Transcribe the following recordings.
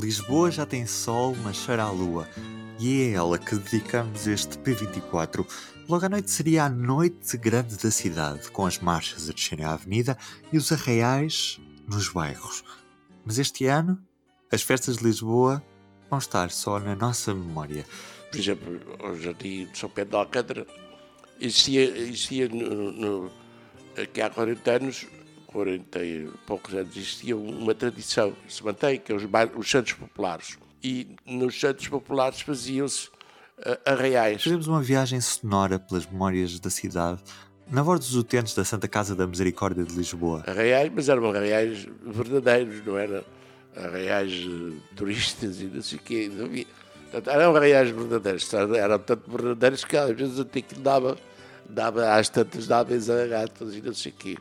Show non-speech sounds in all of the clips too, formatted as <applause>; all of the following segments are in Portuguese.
Lisboa já tem sol, mas cheira a lua. E é a ela que dedicamos este P24. Logo à noite seria a noite grande da cidade, com as marchas a descerem à avenida e os arraiais nos bairros. Mas este ano, as festas de Lisboa vão estar só na nossa memória. Por exemplo, o Jardim de São Pedro de Alcântara existia, existia no, no, aqui há 40 anos 40 e poucos anos existia uma tradição que se mantém, que é os, os Santos Populares. E nos Santos Populares faziam-se uh, arraiais. Fizemos uma viagem sonora pelas memórias da cidade, na voz dos utentes da Santa Casa da Misericórdia de Lisboa. Arraiais, mas eram arraiais verdadeiros, não eram arraiais turistas e não sei o quê. Não havia. Portanto, eram arraiais verdadeiros, eram tanto verdadeiros que às vezes até que dava, dava às tantas dava exaragatas e não sei o quê.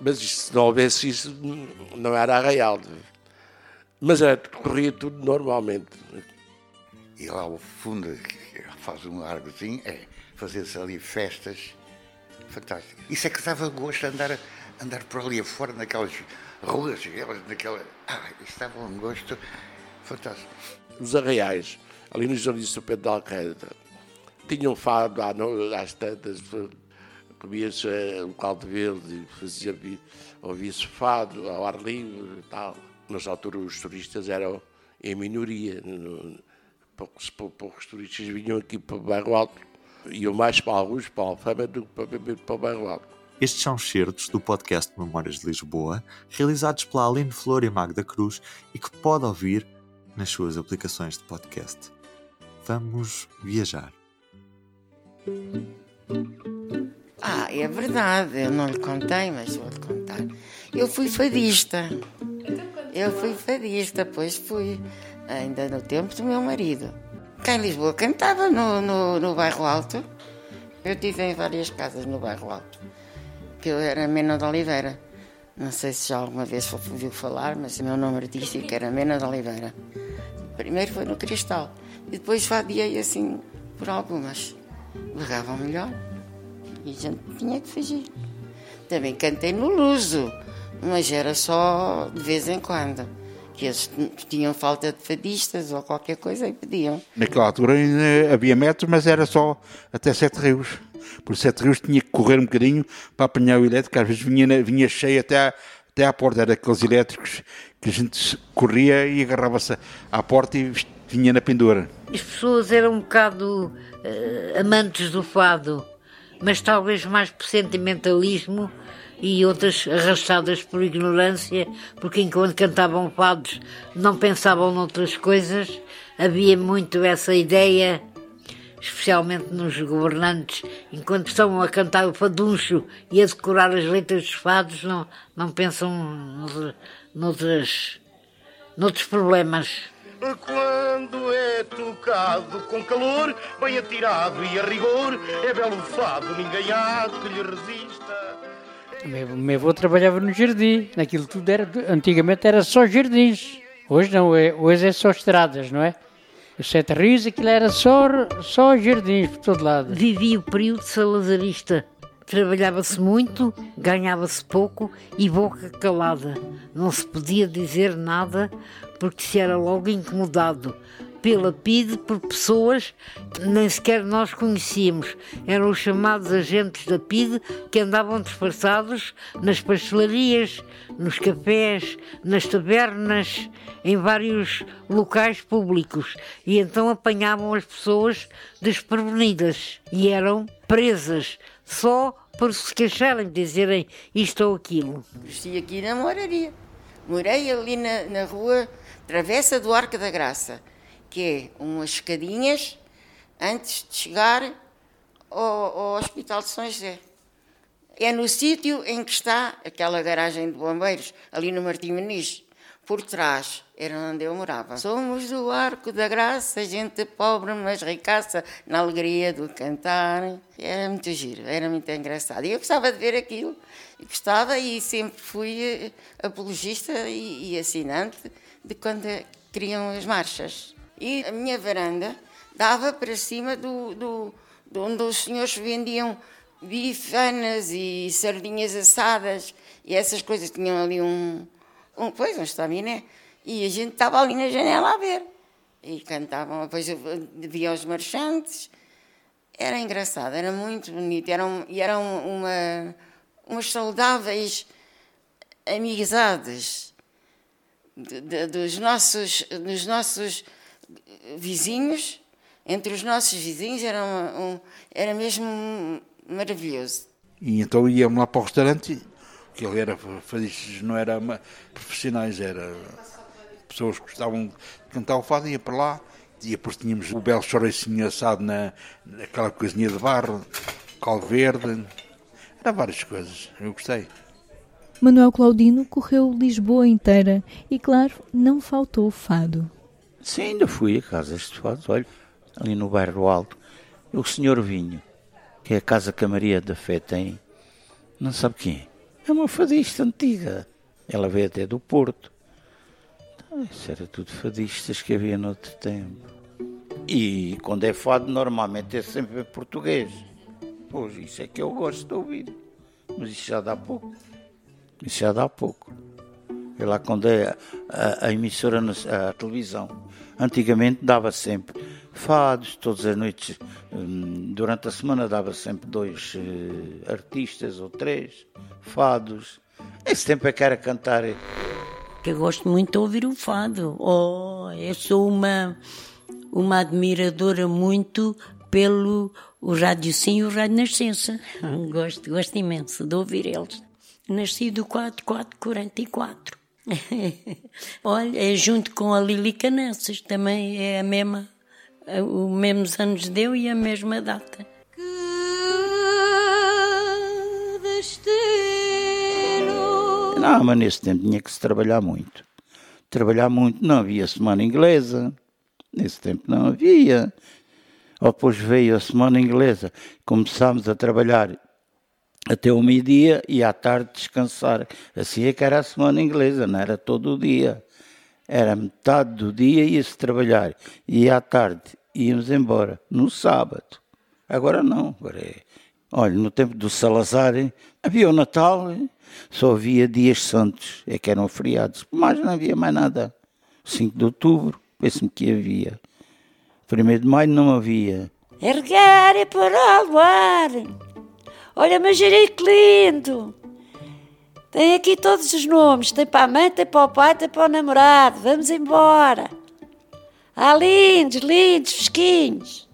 Mas se não houvesse isso, não era arraial. Mas é, corria tudo normalmente. E lá ao fundo, faz um argozinho, é fazer-se ali festas fantásticas. Isso é que dava gosto de andar, andar por ali afora, naquelas ruas, naquela. Ah, isso dava um gosto fantástico. Os arraiais, ali no Jardim de São Pedro de Alcântara, tinham fado às tantas comia-se um caldo verde, fazia, ouvia-se fado ao ar livre e tal. Nessa altura os turistas eram em minoria, poucos, poucos turistas vinham aqui para o Bairro Alto, iam mais para alguns, para a Alfama, do que para, para o Bairro Alto. Estes são certos do podcast Memórias de Lisboa, realizados pela Aline Flor e Magda Cruz e que pode ouvir nas suas aplicações de podcast. Vamos viajar. Ah, é verdade, eu não lhe contei, mas vou-lhe contar. Eu fui fadista. Eu fui fadista, pois fui, ainda no tempo do meu marido. Cá em Lisboa cantava no, no, no bairro Alto. Eu tive em várias casas no bairro Alto. Que eu era Mena de Oliveira. Não sei se já alguma vez ouviu falar, mas o meu nome artístico era Mena de Oliveira. Primeiro foi no Cristal. E depois fadiei assim por algumas. Berravam melhor. E a gente tinha que fugir. Também cantei no Luso, mas era só de vez em quando. Que eles tinham falta de fadistas ou qualquer coisa e pediam. Naquela altura ainda havia metros, mas era só até Sete Rios. Por Sete Rios tinha que correr um bocadinho para apanhar o elétrico, às vezes vinha, vinha cheio até à, até à porta. Era aqueles elétricos que a gente corria e agarrava-se à porta e vinha na pendura. As pessoas eram um bocado uh, amantes do fado mas talvez mais por sentimentalismo e outras arrastadas por ignorância, porque enquanto cantavam fados não pensavam noutras coisas, havia muito essa ideia, especialmente nos governantes, enquanto estão a cantar o faduncho e a decorar as letras dos fados, não, não pensam noutras, noutros problemas. Quando é tocado com calor, bem atirado e a rigor, é belo fado, ninguém há que lhe resista. O meu avô trabalhava no jardim, naquilo tudo era, antigamente era só jardins. Hoje não, é, hoje é só estradas, não é? Os Sete Rios, aquilo era só, só jardins por todo lado. Vivia o período salazarista. Trabalhava-se muito, ganhava-se pouco e boca calada. Não se podia dizer nada porque se era logo incomodado pela PIDE por pessoas que nem sequer nós conhecíamos. Eram os chamados agentes da PIDE que andavam disfarçados nas pastelarias, nos cafés, nas tabernas, em vários locais públicos. E então apanhavam as pessoas desprevenidas e eram presas só por se queixarem, dizerem isto ou aquilo. Estive aqui na moraria. Morei ali na, na rua Travessa do Arco da Graça, que é umas escadinhas antes de chegar ao, ao Hospital de São José. É no sítio em que está aquela garagem de bombeiros, ali no Martim Muniz. Por trás era onde eu morava. Somos do Arco da Graça, gente pobre, mas ricaça, na alegria do cantar. Era muito giro, era muito engraçado. E eu gostava de ver aquilo. Gostava e sempre fui eh, apologista e, e assinante de quando criam as marchas. E a minha varanda dava para cima do, do, de onde os senhores vendiam bifanas e sardinhas assadas e essas coisas. Tinham ali um, um pois, um estaminé. E a gente estava ali na janela a ver. E cantavam, depois via os marchantes. Era engraçado, era muito bonito. Eram, e eram uma, umas saudáveis amizades de, dos, nossos, dos nossos vizinhos. Entre os nossos vizinhos era, um, era mesmo maravilhoso. E então íamos lá para o restaurante, que ele era não era profissionais, era pessoas que gostavam de cantar o fado, ia para lá, e depois tínhamos o belo chouricinho assado na, naquela coisinha de barro, cal verde, era várias coisas, eu gostei. Manuel Claudino correu Lisboa inteira e, claro, não faltou fado. Sim, ainda fui a casas de fado, olha, ali no bairro Alto. O senhor Vinho, que é a casa que a Maria da Fé tem, não sabe quem é. É uma fadista antiga. Ela veio até do Porto. Isso era tudo fadistas que havia no outro tempo. E quando é fado, normalmente é sempre português. Pois, isso é que eu gosto de ouvir. Mas isso já dá pouco. Isso já dá pouco. É lá quando é a, a emissora, a televisão. Antigamente dava sempre fados, todas as noites. Hum, durante a semana dava sempre dois uh, artistas ou três fados. Esse tempo é que era cantar que eu gosto muito de ouvir o fado. Oh, eu sou uma, uma admiradora muito pelo o Rádio Sim e o Rádio Nascença. <laughs> Gosto, gosto imenso de ouvir eles. Nasci do 4444. Olha, é junto com a Lili Canessas, também é a mesma, os mesmos anos deu e a mesma data. Não, mas nesse tempo tinha que se trabalhar muito. Trabalhar muito, não havia semana inglesa. Nesse tempo não havia. Depois veio a semana inglesa. Começámos a trabalhar até o meio-dia e à tarde descansar. Assim é que era a semana inglesa, não era todo o dia. Era metade do dia ia-se trabalhar e à tarde íamos embora, no sábado. Agora não, agora é. Olha, no tempo do Salazar havia o Natal, só havia dias santos, é que eram feriados, mas não havia mais nada. 5 de outubro, penso-me que havia. 1 de maio não havia. Ergar e para o ar. Olha, mas que lindo. Tem aqui todos os nomes. Tem para a mãe, tem para o pai, tem para o namorado. Vamos embora. Ah, lindos, lindos, fresquinhos.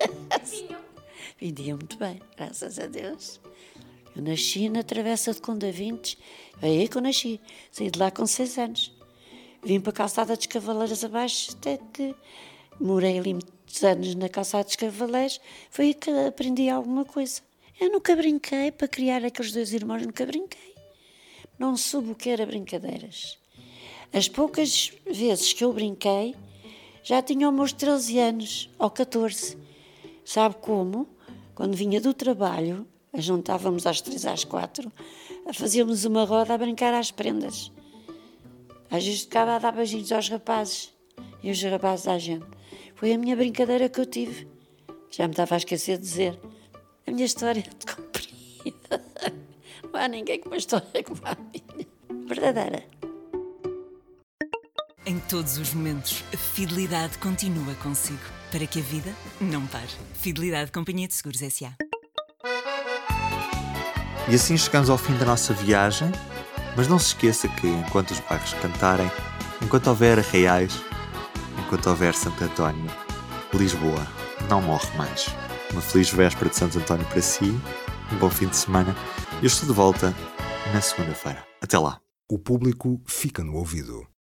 <laughs> Vendia muito bem, graças a Deus. Eu nasci na Travessa de Condavintes, é aí que eu nasci. Saí de lá com seis anos. Vim para a Calçada dos Cavaleiros abaixo, até que morei ali muitos anos na Calçada dos Cavaleiros. Foi aí que aprendi alguma coisa. Eu nunca brinquei para criar aqueles dois irmãos, nunca brinquei. Não soube o que era brincadeiras. As poucas vezes que eu brinquei, já tinha os meus 13 anos, ou 14. Sabe como? Quando vinha do trabalho, juntávamos às três, às quatro, fazíamos uma roda a brincar às prendas. Às vezes ficava a dar beijinhos aos rapazes e os rapazes à gente. Foi a minha brincadeira que eu tive. Já me estava a esquecer de dizer. A minha história é de comprida. <laughs> Não há ninguém com uma história como a minha. Verdadeira. Em todos os momentos, a fidelidade continua consigo. Para que a vida não pare. Fidelidade Companhia de Seguros S.A. E assim chegamos ao fim da nossa viagem, mas não se esqueça que enquanto os bairros cantarem, enquanto houver arraiais, enquanto houver Santo António, Lisboa não morre mais. Uma feliz véspera de Santo António para si, um bom fim de semana eu estou de volta na segunda-feira. Até lá. O público fica no ouvido.